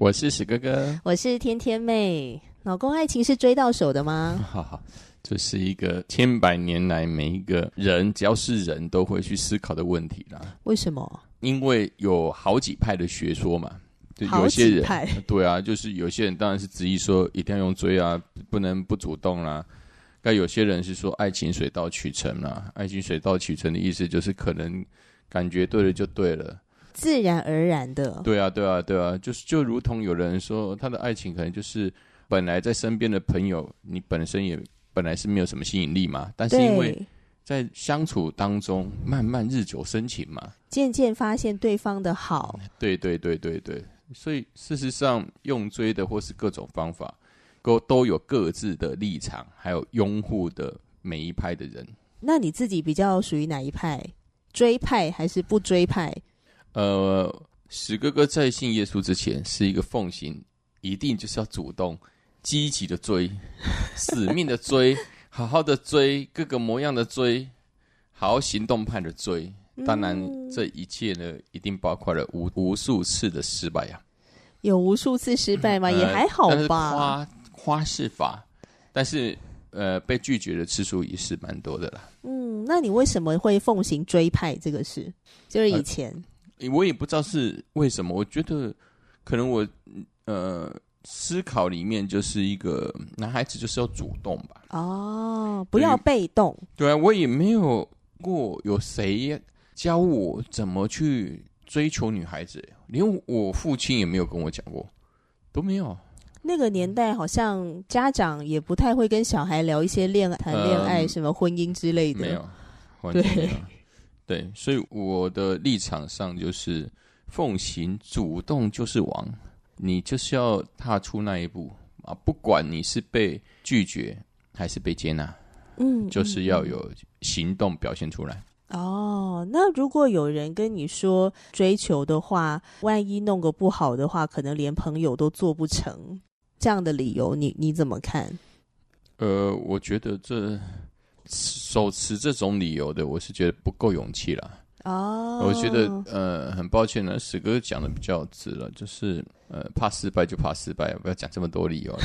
我是史哥哥，我是天天妹。老公，爱情是追到手的吗？哈哈，这是一个千百年来每一个人只要是人都会去思考的问题啦。为什么？因为有好几派的学说嘛。就有些人，对啊，就是有些人当然是执意说一定要用追啊，不能不主动啦。但有些人是说爱情水到渠成啦，爱情水到渠成的意思就是可能感觉对了就对了，自然而然的。对啊，对啊，对啊，就是就如同有人说他的爱情可能就是本来在身边的朋友，你本身也本来是没有什么吸引力嘛，但是因为在相处当中慢慢日久生情嘛，渐渐发现对方的好。对对对对对。所以，事实上，用追的或是各种方法，都都有各自的立场，还有拥护的每一派的人。那你自己比较属于哪一派？追派还是不追派？呃，史哥哥在信耶稣之前，是一个奉行一定就是要主动、积极的追，死命的追，好好的追，各个模样的追，好好行动派的追。当然，这一切呢，一定包括了无无数次的失败呀、啊。有无数次失败吗？嗯、也还好吧。夸夸是法，但是呃，被拒绝的次数也是蛮多的啦。嗯，那你为什么会奉行追派这个事？就是以前、呃，我也不知道是为什么。我觉得可能我呃思考里面就是一个男孩子就是要主动吧。哦，不要被动。对啊，我也没有过有谁。教我怎么去追求女孩子，连我父亲也没有跟我讲过，都没有。那个年代好像家长也不太会跟小孩聊一些恋爱、谈恋爱、什么婚姻之类的。没有，对对，所以我的立场上就是奉行主动就是王，你就是要踏出那一步啊，不管你是被拒绝还是被接纳，嗯，就是要有行动表现出来。哦，那如果有人跟你说追求的话，万一弄个不好的话，可能连朋友都做不成，这样的理由你你怎么看？呃，我觉得这手持这种理由的，我是觉得不够勇气了。哦，我觉得呃，很抱歉呢，史哥讲的比较直了，就是呃，怕失败就怕失败，不要讲这么多理由了。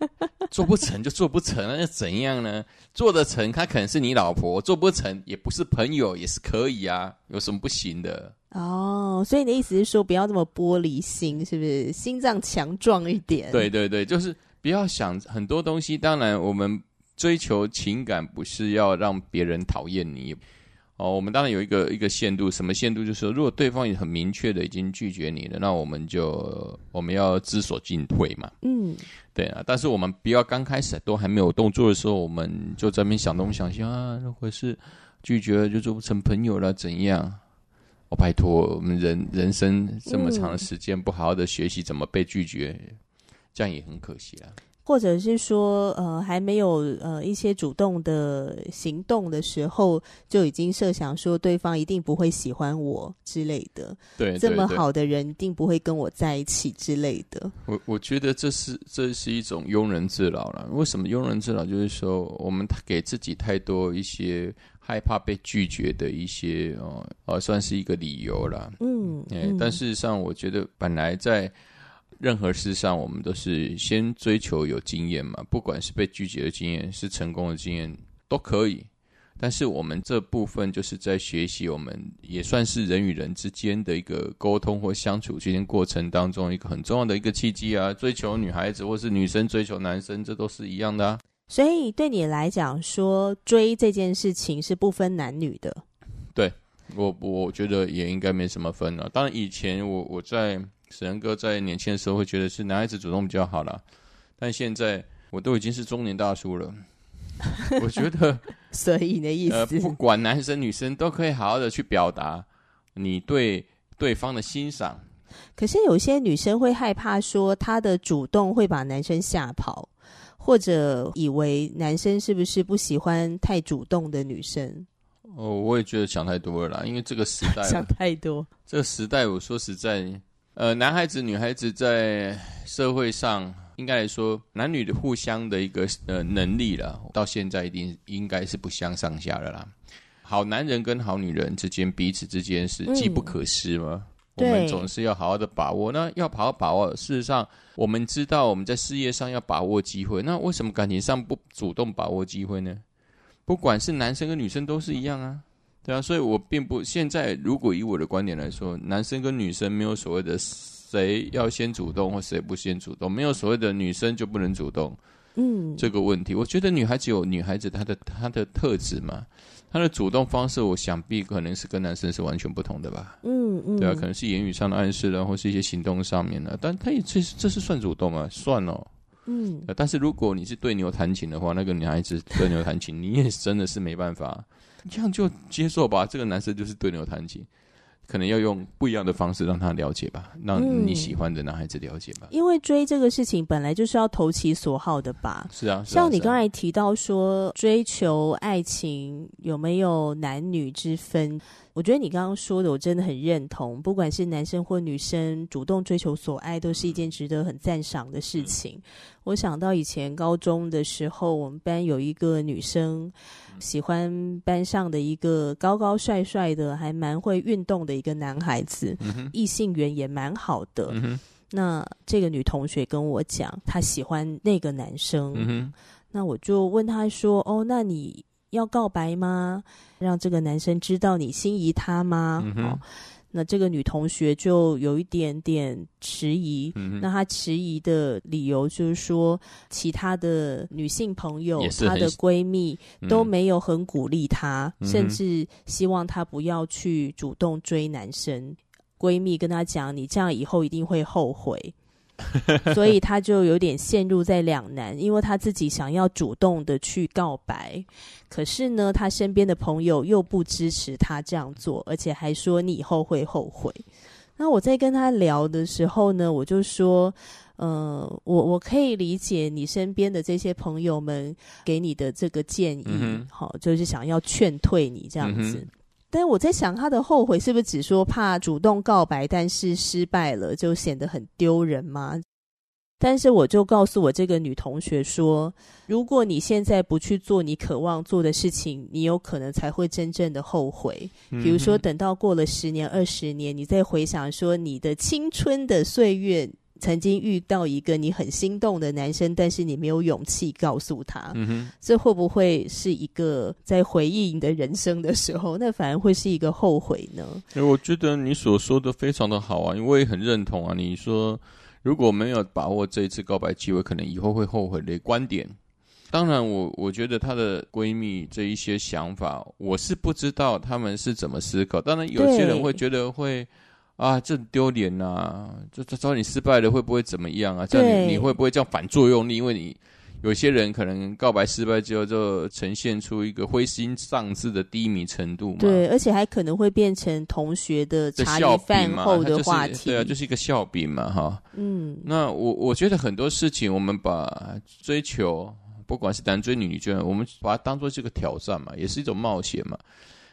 做不成就做不成，那又怎样呢？做得成，他可能是你老婆；做不成，也不是朋友，也是可以啊。有什么不行的？哦，所以你的意思是说，不要这么玻璃心，是不是？心脏强壮一点。对对对，就是不要想很多东西。当然，我们追求情感，不是要让别人讨厌你。哦，我们当然有一个一个限度，什么限度？就是说，如果对方也很明确的已经拒绝你了，那我们就我们要知所进退嘛。嗯，对啊。但是我们不要刚开始都还没有动作的时候，我们就在那边想东想西啊，如果是拒绝了，就做不成朋友了，怎样？我、哦、拜托，我们人人生这么长的时间，不好好的学习怎么被拒绝，嗯、这样也很可惜啊。或者是说，呃，还没有呃一些主动的行动的时候，就已经设想说对方一定不会喜欢我之类的。对，这么好的人一定不会跟我在一起之类的。我我觉得这是这是一种庸人自扰了。为什么庸人自扰？就是说我们给自己太多一些害怕被拒绝的一些哦，呃，算是一个理由了。嗯，嗯，但事实上，我觉得本来在。任何事上，我们都是先追求有经验嘛，不管是被拒绝的经验，是成功的经验，都可以。但是我们这部分就是在学习，我们也算是人与人之间的一个沟通或相处之间过程当中一个很重要的一个契机啊。追求女孩子或是女生追求男生，这都是一样的啊。所以对你来讲，说追这件事情是不分男女的。对，我，我觉得也应该没什么分了。当然，以前我我在。史仁哥在年轻的时候会觉得是男孩子主动比较好啦，但现在我都已经是中年大叔了，我觉得，所以你的意思，呃，不管男生女生都可以好好的去表达你对对方的欣赏。可是有些女生会害怕说，她的主动会把男生吓跑，或者以为男生是不是不喜欢太主动的女生？哦，我也觉得想太多了啦，因为这个时代 想太多。这个时代，我说实在，呃，男孩子、女孩子在社会上，应该来说，男女的互相的一个呃能力了，到现在一定应该是不相上下的啦。好男人跟好女人之间，彼此之间是机不可失嘛。嗯、我们总是要好好的把握。那要好好把握，事实上，我们知道我们在事业上要把握机会，那为什么感情上不主动把握机会呢？不管是男生跟女生都是一样啊，对啊，所以我并不现在如果以我的观点来说，男生跟女生没有所谓的谁要先主动或谁不先主动，没有所谓的女生就不能主动，嗯，这个问题，我觉得女孩子有女孩子她的她的特质嘛，她的主动方式，我想必可能是跟男生是完全不同的吧，嗯嗯，对啊，可能是言语上的暗示啦，或是一些行动上面的，但她也这这是算主动啊？算哦。嗯，但是如果你是对牛弹琴的话，那个女孩子对牛弹琴，你也真的是没办法，这样就接受吧。这个男生就是对牛弹琴，可能要用不一样的方式让他了解吧，让你喜欢的男孩子了解吧。因为追这个事情本来就是要投其所好的吧。是啊，像你刚才提到说追求爱情有没有男女之分？我觉得你刚刚说的，我真的很认同。不管是男生或女生，主动追求所爱，都是一件值得很赞赏的事情。我想到以前高中的时候，我们班有一个女生喜欢班上的一个高高帅帅的，还蛮会运动的一个男孩子，异性缘也蛮好的。那这个女同学跟我讲，她喜欢那个男生。那我就问她说：“哦，那你？”要告白吗？让这个男生知道你心仪他吗？嗯、哦，那这个女同学就有一点点迟疑。嗯、那她迟疑的理由就是说，其他的女性朋友、她的闺蜜都没有很鼓励她，嗯、甚至希望她不要去主动追男生。闺蜜跟她讲：“你这样以后一定会后悔。” 所以他就有点陷入在两难，因为他自己想要主动的去告白，可是呢，他身边的朋友又不支持他这样做，而且还说你以后会后悔。那我在跟他聊的时候呢，我就说，呃，我我可以理解你身边的这些朋友们给你的这个建议，嗯、好，就是想要劝退你这样子。嗯但我在想，他的后悔是不是只说怕主动告白，但是失败了就显得很丢人吗？但是我就告诉我这个女同学说，如果你现在不去做你渴望做的事情，你有可能才会真正的后悔。比如说，等到过了十年、二十年，你再回想说你的青春的岁月。曾经遇到一个你很心动的男生，但是你没有勇气告诉他，嗯哼，这会不会是一个在回忆你的人生的时候，那反而会是一个后悔呢？我觉得你所说的非常的好啊，因为我也很认同啊。你说如果没有把握这一次告白机会，可能以后会后悔的观点。当然我，我我觉得她的闺蜜这一些想法，我是不知道他们是怎么思考。当然，有些人会觉得会。啊，这很丢脸呐！就就找你失败了，会不会怎么样啊？这样你你会不会这样反作用力？因为你有些人可能告白失败之后，就呈现出一个灰心丧志的低迷程度嘛。对，而且还可能会变成同学的茶余饭后的话题。就是、对啊，就是一个笑柄嘛，哈。嗯。那我我觉得很多事情，我们把追求，不管是男追女，女追，我们把它当做是个挑战嘛，也是一种冒险嘛。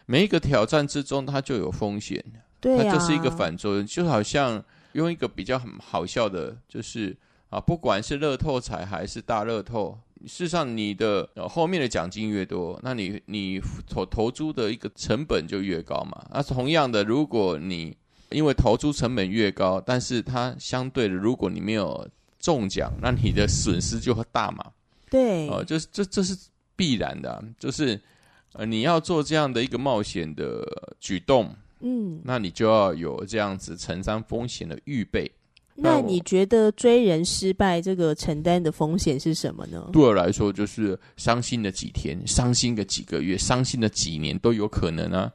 每一个挑战之中，它就有风险。对啊，它就是一个反作用，就好像用一个比较很好笑的，就是啊，不管是乐透彩还是大乐透，事实上你的后面的奖金越多，那你你投投注的一个成本就越高嘛。那同样的，如果你因为投注成本越高，但是它相对的，如果你没有中奖，那你的损失就会大嘛。对，哦，就是这这是必然的啊，就是呃你要做这样的一个冒险的举动。嗯，那你就要有这样子承担风险的预备。那你觉得追人失败这个承担的风险是什么呢？对我来说，就是伤心的几天，伤心的几个月，伤心的几年都有可能啊。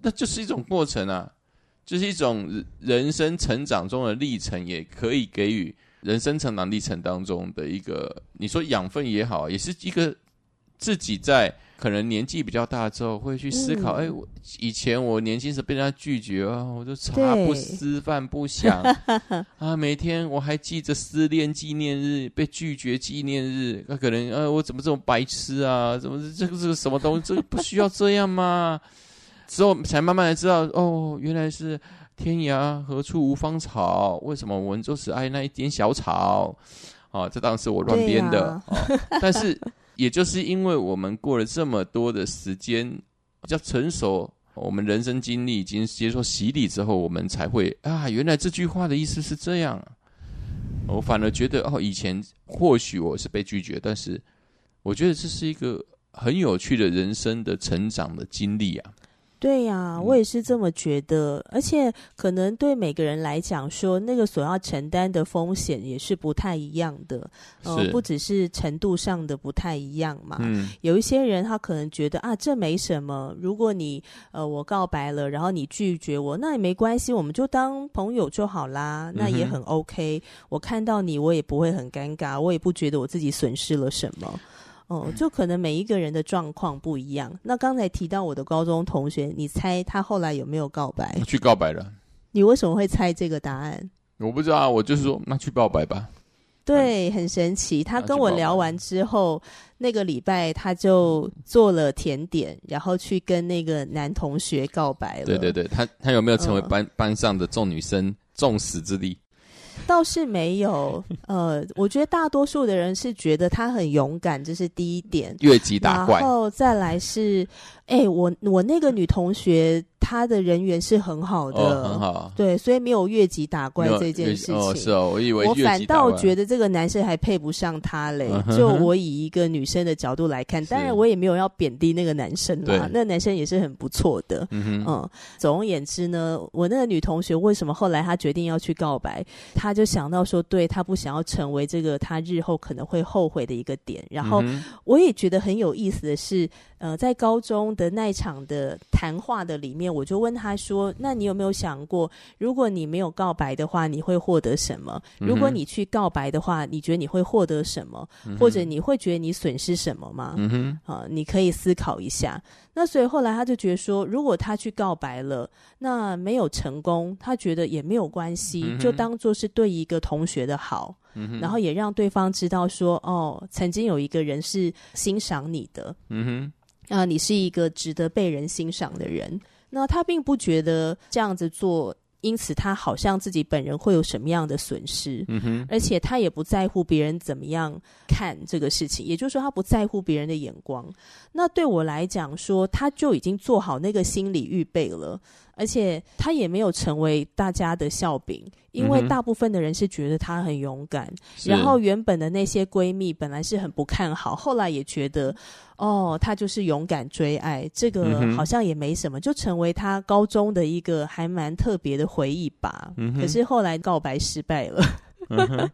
那就是一种过程啊，就是一种人生成长中的历程，也可以给予人生成长历程当中的一个，你说养分也好，也是一个自己在可能年纪比较大之后，会去思考：哎、嗯，我以前我年轻时被人家拒绝啊，我就茶不思饭不想 啊，每天我还记着失恋纪念日、被拒绝纪念日，那可能呃，我怎么这么白痴啊？怎么这个是什么东西？这个不需要这样吗？之后才慢慢的知道，哦，原来是。天涯何处无芳草？为什么我们就只爱那一点小草？啊，这当然是我乱编的。啊啊、但是，也就是因为我们过了这么多的时间，比较成熟，我们人生经历已经接受洗礼之后，我们才会啊，原来这句话的意思是这样。我反而觉得，哦，以前或许我是被拒绝，但是我觉得这是一个很有趣的人生的成长的经历啊。对呀，我也是这么觉得，嗯、而且可能对每个人来讲，说那个所要承担的风险也是不太一样的，呃，不只是程度上的不太一样嘛。嗯，有一些人他可能觉得啊，这没什么，如果你呃我告白了，然后你拒绝我，那也没关系，我们就当朋友就好啦，那也很 OK。我看到你，我也不会很尴尬，我也不觉得我自己损失了什么。哦，就可能每一个人的状况不一样。那刚才提到我的高中同学，你猜他后来有没有告白？去告白了。你为什么会猜这个答案？我不知道，我就是说，那去告白吧。对，很神奇。他跟我聊完之后，那个礼拜他就做了甜点，然后去跟那个男同学告白了。对对对，他他有没有成为班、嗯、班上的众女生众矢之的？倒是没有，呃，我觉得大多数的人是觉得他很勇敢，这是第一点。越级打怪，然后再来是，哎、欸，我我那个女同学。他的人缘是很好的，哦、很好，对，所以没有越级打怪这件事情。哦，是哦，我以为我反倒觉得这个男生还配不上他嘞。嗯、就我以一个女生的角度来看，当然我也没有要贬低那个男生啦，那个男生也是很不错的。嗯，嗯，总而言之呢，我那个女同学为什么后来她决定要去告白？她就想到说，对，她不想要成为这个她日后可能会后悔的一个点。然后我也觉得很有意思的是，呃，在高中的那一场的谈话的里面，我就问他说：“那你有没有想过，如果你没有告白的话，你会获得什么？如果你去告白的话，你觉得你会获得什么？或者你会觉得你损失什么吗？嗯哼，啊，你可以思考一下。那所以后来他就觉得说，如果他去告白了，那没有成功，他觉得也没有关系，就当做是对一个同学的好，然后也让对方知道说，哦，曾经有一个人是欣赏你的，嗯哼。”啊，你是一个值得被人欣赏的人。那他并不觉得这样子做，因此他好像自己本人会有什么样的损失。嗯哼，而且他也不在乎别人怎么样看这个事情，也就是说，他不在乎别人的眼光。那对我来讲说，他就已经做好那个心理预备了。而且他也没有成为大家的笑柄，因为大部分的人是觉得他很勇敢。嗯、然后原本的那些闺蜜本来是很不看好，后来也觉得，哦，她就是勇敢追爱，这个好像也没什么，就成为她高中的一个还蛮特别的回忆吧。嗯、可是后来告白失败了。嗯、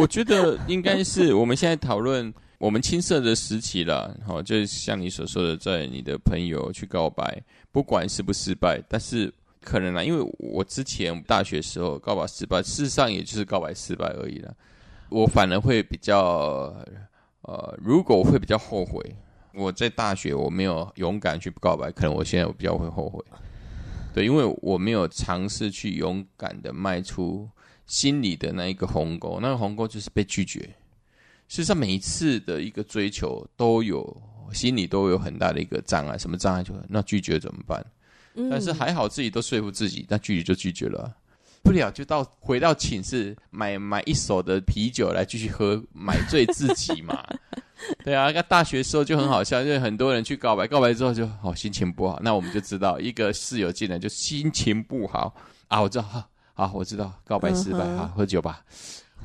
我觉得应该是我们现在讨论我们青涩的时期了。好，就像你所说的，在你的朋友去告白。不管失不失败，但是可能啊，因为我之前大学时候告白失败，事实上也就是告白失败而已了。我反而会比较，呃，如果我会比较后悔，我在大学我没有勇敢去告白，可能我现在我比较会后悔。对，因为我没有尝试去勇敢的迈出心里的那一个鸿沟，那个鸿沟就是被拒绝。事实上，每一次的一个追求都有。心里都有很大的一个障碍，什么障碍？就那拒绝怎么办？嗯、但是还好自己都说服自己，那拒绝就拒绝了，不了就到回到寝室买买一手的啤酒来继续喝，买醉自己嘛。对啊，那大学时候就很好笑，因为很多人去告白，告白之后就哦心情不好，那我们就知道一个室友进来就心情不好啊，我知道，好，好，我知道告白失败，好、嗯、喝酒吧，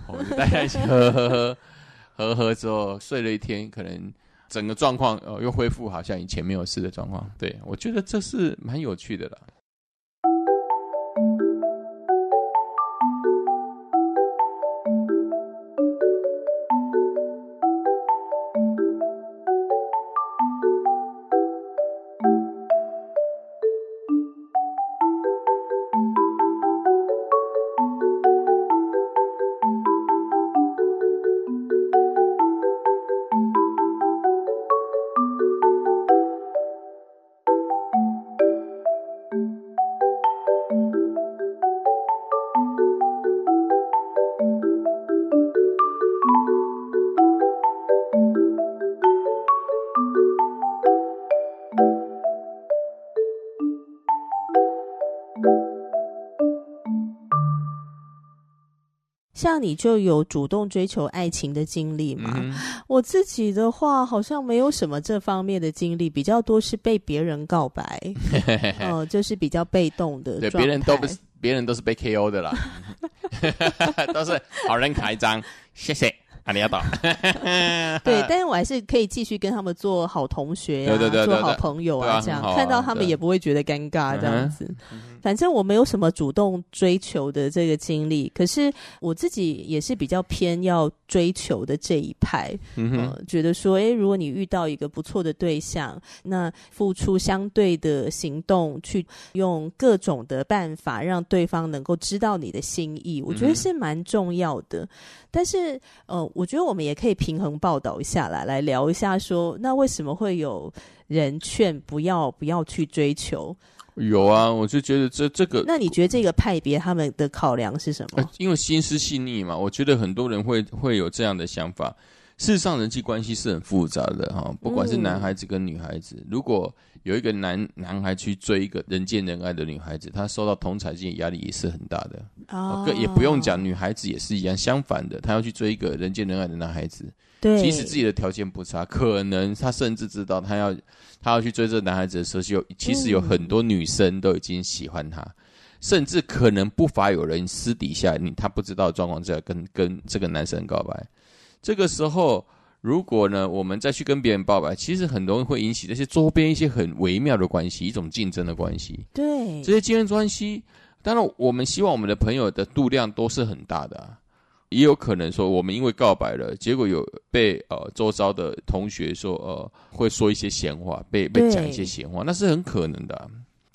我们就大家一起喝喝喝喝喝之后睡了一天，可能。整个状况呃又恢复，好像以前没有事的状况。对，我觉得这是蛮有趣的了。像你就有主动追求爱情的经历吗？嗯、我自己的话，好像没有什么这方面的经历，比较多是被别人告白，哦、呃，就是比较被动的。对，别人都不是，别人都是被 KO 的啦，都是好人卡一张，谢谢。啊，你要打？对，但是我还是可以继续跟他们做好同学呀、啊，做好朋友啊，这样、啊、看到他们也不会觉得尴尬，这样子。反正我没有什么主动追求的这个经历，可是我自己也是比较偏要追求的这一派。嗯、呃，觉得说，诶，如果你遇到一个不错的对象，那付出相对的行动，去用各种的办法让对方能够知道你的心意，我觉得是蛮重要的。嗯、但是，呃，我觉得我们也可以平衡报道一下来，来聊一下说，那为什么会有人劝不要不要去追求？有啊，我就觉得这这个，那你觉得这个派别他们的考量是什么？因为心思细腻嘛，我觉得很多人会会有这样的想法。事实上，人际关系是很复杂的哈，不管是男孩子跟女孩子，嗯、如果有一个男男孩去追一个人见人爱的女孩子，他受到同侪间压力也是很大的。哦，也不用讲，女孩子也是一样，相反的，他要去追一个人见人爱的男孩子，对，即使自己的条件不差，可能他甚至知道他要。他要去追这个男孩子的时候，有其实有很多女生都已经喜欢他，嗯、甚至可能不乏有人私底下你他不知道的状况下跟跟这个男生告白。这个时候，如果呢我们再去跟别人告白，其实很容易会引起这些周边一些很微妙的关系，一种竞争的关系。对，这些竞争关系，当然我们希望我们的朋友的度量都是很大的啊。也有可能说，我们因为告白了，结果有被呃周遭的同学说呃会说一些闲话，被被讲一些闲话，那是很可能的啊。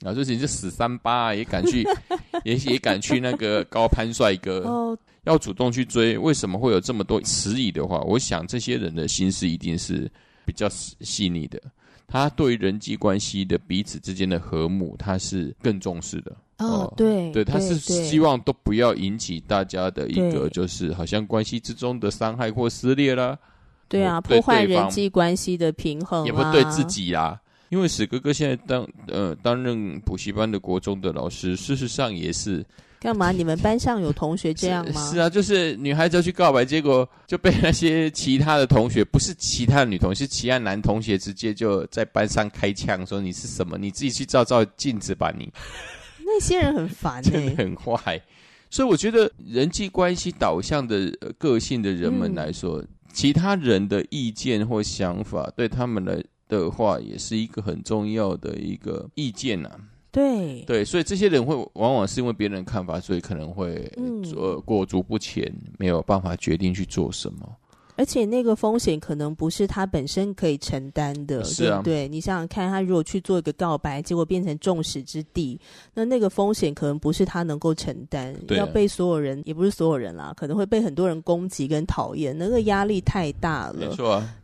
啊就是你这死三八也敢去，也也敢去那个高攀帅哥，哦、要主动去追，为什么会有这么多迟疑的话？我想这些人的心思一定是比较细腻的，他对于人际关系的彼此之间的和睦，他是更重视的。哦，对，对，他是希望都不要引起大家的一个，就是好像关系之中的伤害或撕裂啦。对啊，破坏人际关系的平衡，也不对自己啦。因为史哥哥现在当呃担任补习班的国中的老师，事实上也是干嘛？你们班上有同学这样吗？是，是啊，就是女孩子要去告白，结果 就被那些其他的同学，不是其他的女同学，是其他男同学，直接就在班上开枪，说你是什么？你自己去照照镜子吧，你。那些人很烦、欸，真的很坏，所以我觉得人际关系导向的个性的人们来说，嗯、其他人的意见或想法对他们来的话，也是一个很重要的一个意见呐、啊。对对，所以这些人会往往是因为别人的看法，所以可能会呃裹足不前，没有办法决定去做什么。而且那个风险可能不是他本身可以承担的，是啊，对，对，你想想看，他如果去做一个告白，结果变成众矢之的，那那个风险可能不是他能够承担，要被所有人，也不是所有人啦，可能会被很多人攻击跟讨厌，那个压力太大了。没错啊。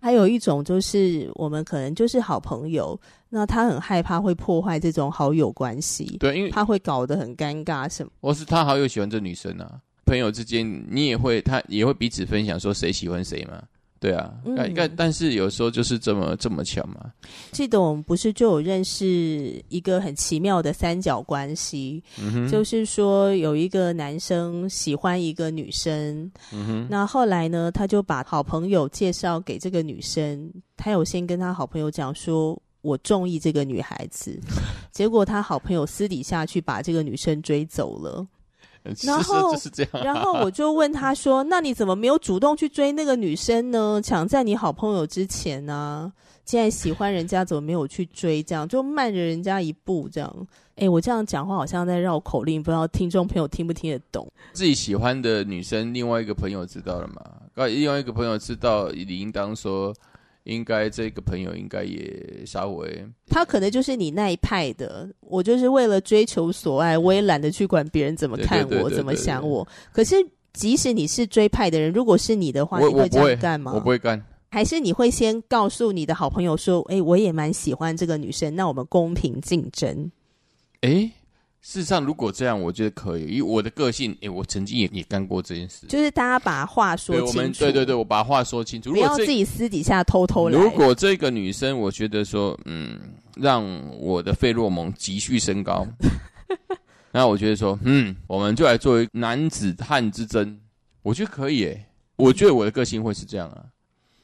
还有一种就是我们可能就是好朋友，那他很害怕会破坏这种好友关系，对，因为他会搞得很尴尬什么。我是他好友喜欢这女生啊。朋友之间，你也会，他也会彼此分享，说谁喜欢谁嘛？对啊，但但、嗯、但是有时候就是这么这么巧嘛。记得我们不是就有认识一个很奇妙的三角关系，嗯、就是说有一个男生喜欢一个女生，嗯、那后来呢，他就把好朋友介绍给这个女生，他有先跟他好朋友讲说，我中意这个女孩子，结果他好朋友私底下去把这个女生追走了。然后，是是这样啊、然后我就问他说：“那你怎么没有主动去追那个女生呢？抢在你好朋友之前呢、啊？既然喜欢人家，怎么没有去追？这样就慢着人家一步，这样。哎，我这样讲话好像在绕口令，不知道听众朋友听不听得懂？自己喜欢的女生，另外一个朋友知道了吗？另外一个朋友知道，你应当说。”应该这个朋友应该也稍微，他可能就是你那一派的。我就是为了追求所爱，我也懒得去管别人怎么看我，怎么想我。可是即使你是追派的人，如果是你的话，你会这样干吗？我不会干。还是你会先告诉你的好朋友说：“哎，我也蛮喜欢这个女生，那我们公平竞争。”哎。事实上，如果这样，我觉得可以。以我的个性，诶，我曾经也也干过这件事。就是大家把话说清楚。对，我们对对对，我把话说清楚。不要自己私底下偷偷来。如果这个女生，我觉得说，嗯，让我的费洛蒙急剧升高，那我觉得说，嗯，我们就来做一个男子汉之争。我觉得可以诶，我觉得我的个性会是这样啊。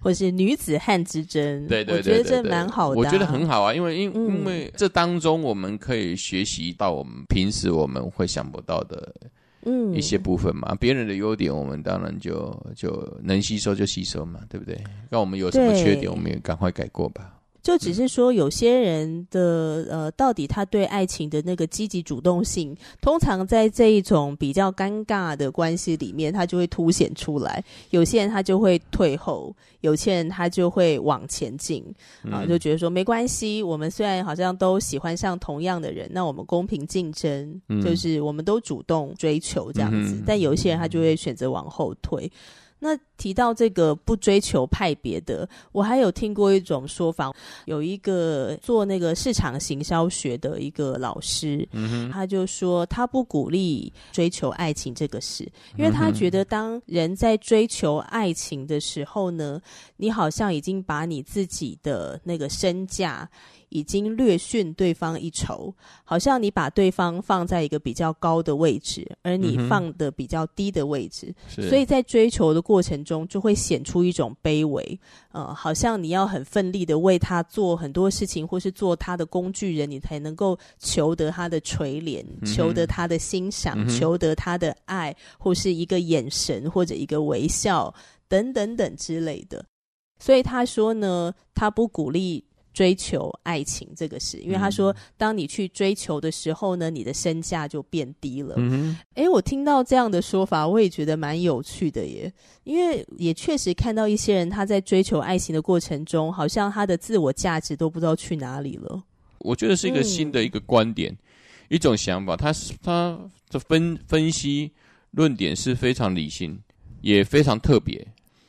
或是女子汉之争，对对对，对，对，对，我觉得这蛮好的，啊。我觉得很好啊，因为因、嗯、因为这当中我们可以学习到我们平时我们会想不到的，嗯，一些部分嘛。嗯、别人的优点，我们当然就就能吸收就吸收嘛，对不对？那我们有什么缺点，我们也赶快改过吧。就只是说，有些人的呃，到底他对爱情的那个积极主动性，通常在这一种比较尴尬的关系里面，他就会凸显出来。有些人他就会退后，有些人他就会往前进啊，就觉得说没关系，我们虽然好像都喜欢上同样的人，那我们公平竞争，就是我们都主动追求这样子。但有一些人他就会选择往后退。那提到这个不追求派别的，我还有听过一种说法，有一个做那个市场行销学的一个老师，嗯，他就说他不鼓励追求爱情这个事，因为他觉得当人在追求爱情的时候呢，你好像已经把你自己的那个身价。已经略逊对方一筹，好像你把对方放在一个比较高的位置，而你放的比较低的位置，嗯、所以在追求的过程中就会显出一种卑微，呃，好像你要很奋力的为他做很多事情，或是做他的工具人，你才能够求得他的垂怜，嗯、求得他的欣赏，嗯、求得他的爱，或是一个眼神或者一个微笑等等等之类的。所以他说呢，他不鼓励。追求爱情这个事，因为他说，当你去追求的时候呢，你的身价就变低了。嗯，诶，我听到这样的说法，我也觉得蛮有趣的耶。因为也确实看到一些人他在追求爱情的过程中，好像他的自我价值都不知道去哪里了。我觉得是一个新的一个观点，嗯、一种想法。他他的分分析论点是非常理性，也非常特别。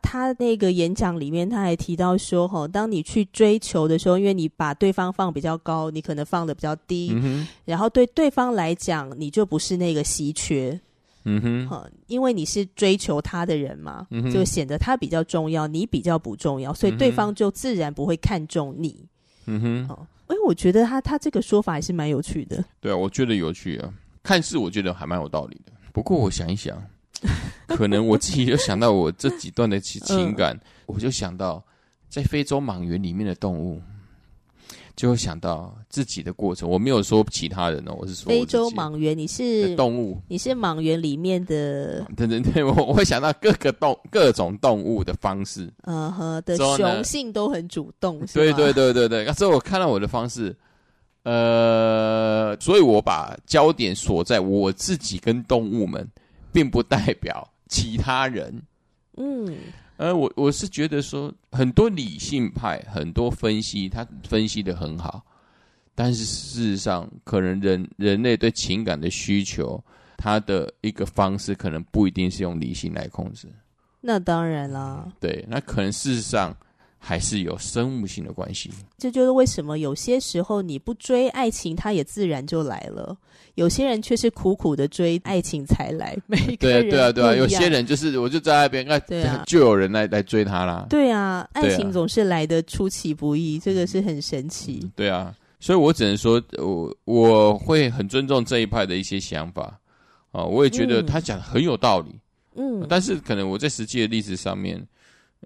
他那个演讲里面，他还提到说，哈，当你去追求的时候，因为你把对方放比较高，你可能放的比较低，嗯、然后对对方来讲，你就不是那个稀缺，嗯哼，因为你是追求他的人嘛，嗯、就显得他比较重要，你比较不重要，所以对方就自然不会看重你，嗯哼，哦，哎，我觉得他他这个说法还是蛮有趣的，对啊，我觉得有趣啊，看似我觉得还蛮有道理的，不过我想一想。可能我自己就想到我这几段的情情感，我就想到在非洲莽原里面的动物，就会想到自己的过程。我没有说其他人哦，我是说非洲莽原，你是动物，你是莽原里面的，对对对，我我会想到各个动各种动物的方式，嗯哼，的雄性都很主动，对对对对对。那之后我看到我的方式，呃，所以我把焦点锁在我自己跟动物们。并不代表其他人，嗯，呃，我我是觉得说，很多理性派，很多分析，他分析的很好，但是事实上，可能人人类对情感的需求，他的一个方式，可能不一定是用理性来控制。那当然啦，对，那可能事实上。还是有生物性的关系，这就是为什么有些时候你不追爱情，它也自然就来了。有些人却是苦苦的追爱情才来。每个人对啊，对啊，对啊，有些人就是我就在那边，那就有人来来追他啦。对啊，爱情总是来的出其不意，这个是很神奇。嗯，对啊，所以我只能说，我我会很尊重这一派的一些想法啊，我也觉得他讲的很有道理。嗯，但是可能我在实际的例子上面。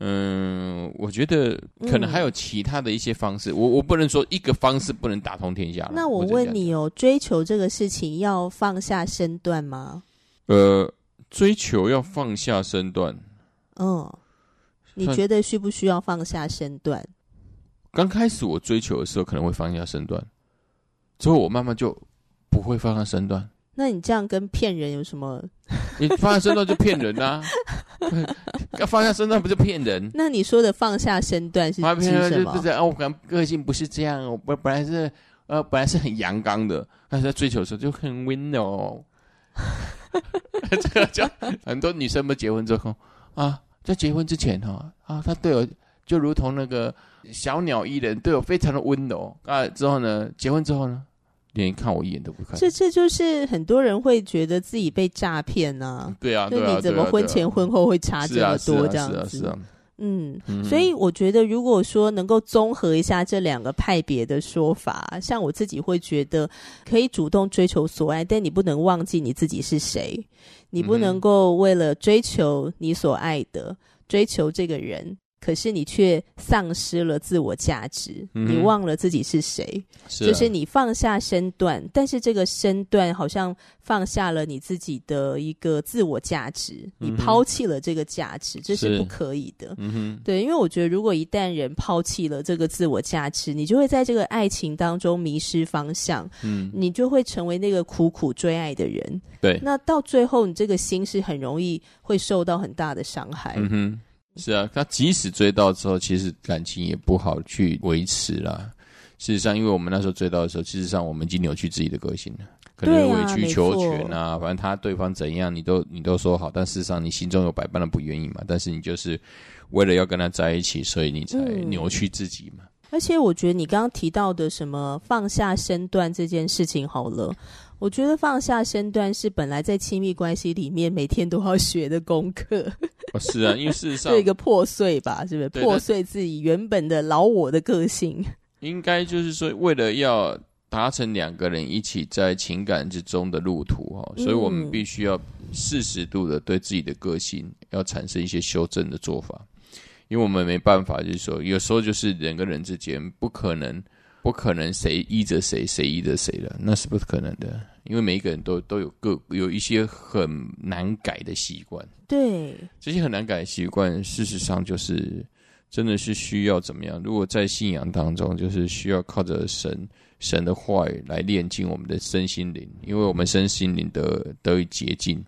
嗯，我觉得可能还有其他的一些方式。嗯、我我不能说一个方式不能打通天下。那我问你哦，追求这个事情要放下身段吗？呃，追求要放下身段。嗯，你觉得需不需要放下身段？刚开始我追求的时候可能会放下身段，之后我慢慢就不会放下身段。那你这样跟骗人有什么？你放下身段就骗人啊！要放下身段不就骗人？那你说的放下身段是指什么？就是啊，我可能个性不是这样，我本本来是呃本来是很阳刚的，但是在追求的时候就很温柔。这个叫很多女生不结婚之后啊，在结婚之前哈啊，她对我就如同那个小鸟依人，对我非常的温柔啊。之后呢，结婚之后呢？连看我一眼都不看，这这就是很多人会觉得自己被诈骗呢。对啊，就你怎么婚前婚后会差这么多这样子？嗯，所以我觉得，如果说能够综合一下这两个派别的说法，像我自己会觉得，可以主动追求所爱，但你不能忘记你自己是谁，你不能够为了追求你所爱的，追求这个人。可是你却丧失了自我价值，嗯、你忘了自己是谁，是啊、就是你放下身段，但是这个身段好像放下了你自己的一个自我价值，嗯、你抛弃了这个价值，这是不可以的。嗯、对，因为我觉得如果一旦人抛弃了这个自我价值，你就会在这个爱情当中迷失方向，嗯，你就会成为那个苦苦追爱的人。对，那到最后你这个心是很容易会受到很大的伤害。嗯是啊，他即使追到之后，其实感情也不好去维持啦。事实上，因为我们那时候追到的时候，事实上我们已经扭曲自己的个性了，可能委曲求全啊，啊反正他对方怎样，你都你都说好，但事实上你心中有百般的不愿意嘛。但是你就是为了要跟他在一起，所以你才扭曲自己嘛。嗯、而且我觉得你刚刚提到的什么放下身段这件事情，好了。我觉得放下身段是本来在亲密关系里面每天都要学的功课。哦，是啊，因为事实 上，一个破碎吧，是不是破碎自己原本的老我的个性？应该就是说，为了要达成两个人一起在情感之中的路途哈，所以我们必须要适时度的对自己的个性要产生一些修正的做法，因为我们没办法，就是说有时候就是人跟人之间不可能。不可能谁依着谁，谁依着谁了，那是不可能的。因为每一个人都都有个有一些很难改的习惯。对，这些很难改的习惯，事实上就是真的是需要怎么样？如果在信仰当中，就是需要靠着神神的话语来炼净我们的身心灵，因为我们身心灵的得以洁净，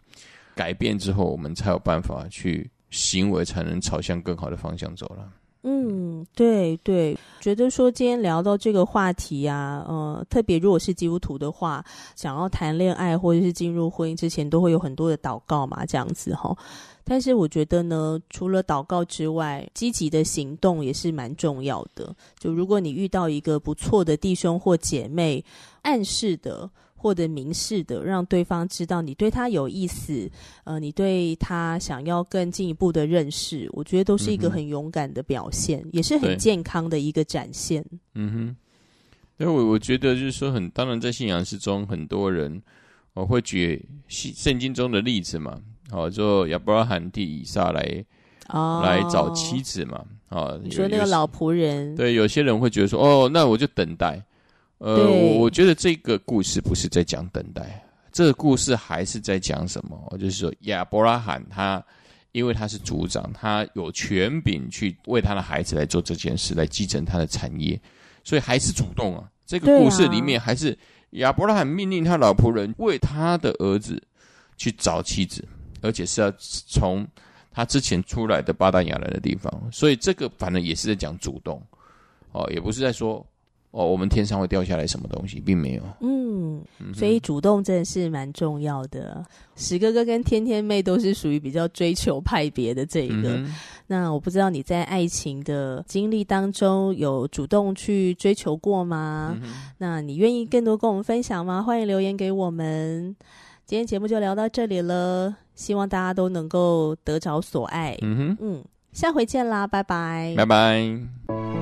改变之后，我们才有办法去行为，才能朝向更好的方向走了。嗯，对对，觉得说今天聊到这个话题啊，呃，特别如果是基督徒的话，想要谈恋爱或者是进入婚姻之前，都会有很多的祷告嘛，这样子哈。但是我觉得呢，除了祷告之外，积极的行动也是蛮重要的。就如果你遇到一个不错的弟兄或姐妹，暗示的。或者明示的让对方知道你对他有意思，呃，你对他想要更进一步的认识，我觉得都是一个很勇敢的表现，嗯、也是很健康的一个展现。嗯哼，因为我我觉得就是说很，很当然在信仰之中，很多人我会举圣经中的例子嘛，好，就亚伯拉罕替以撒来哦来找妻子嘛，啊，你说那个老仆人，对，有些人会觉得说，哦，那我就等待。呃，我我觉得这个故事不是在讲等待，这个故事还是在讲什么？就是说亚伯拉罕他，因为他是族长，他有权柄去为他的孩子来做这件事，来继承他的产业，所以还是主动啊。这个故事里面还是亚伯拉罕命令他老仆人为他的儿子去找妻子，而且是要从他之前出来的巴达雅人的地方，所以这个反正也是在讲主动，哦，也不是在说。哦，我们天上会掉下来什么东西，并没有。嗯，所以主动真的是蛮重要的。史哥哥跟天天妹都是属于比较追求派别的这一个。嗯、那我不知道你在爱情的经历当中有主动去追求过吗？嗯、那你愿意更多跟我们分享吗？欢迎留言给我们。今天节目就聊到这里了，希望大家都能够得着所爱。嗯哼，嗯，下回见啦，拜拜，拜拜。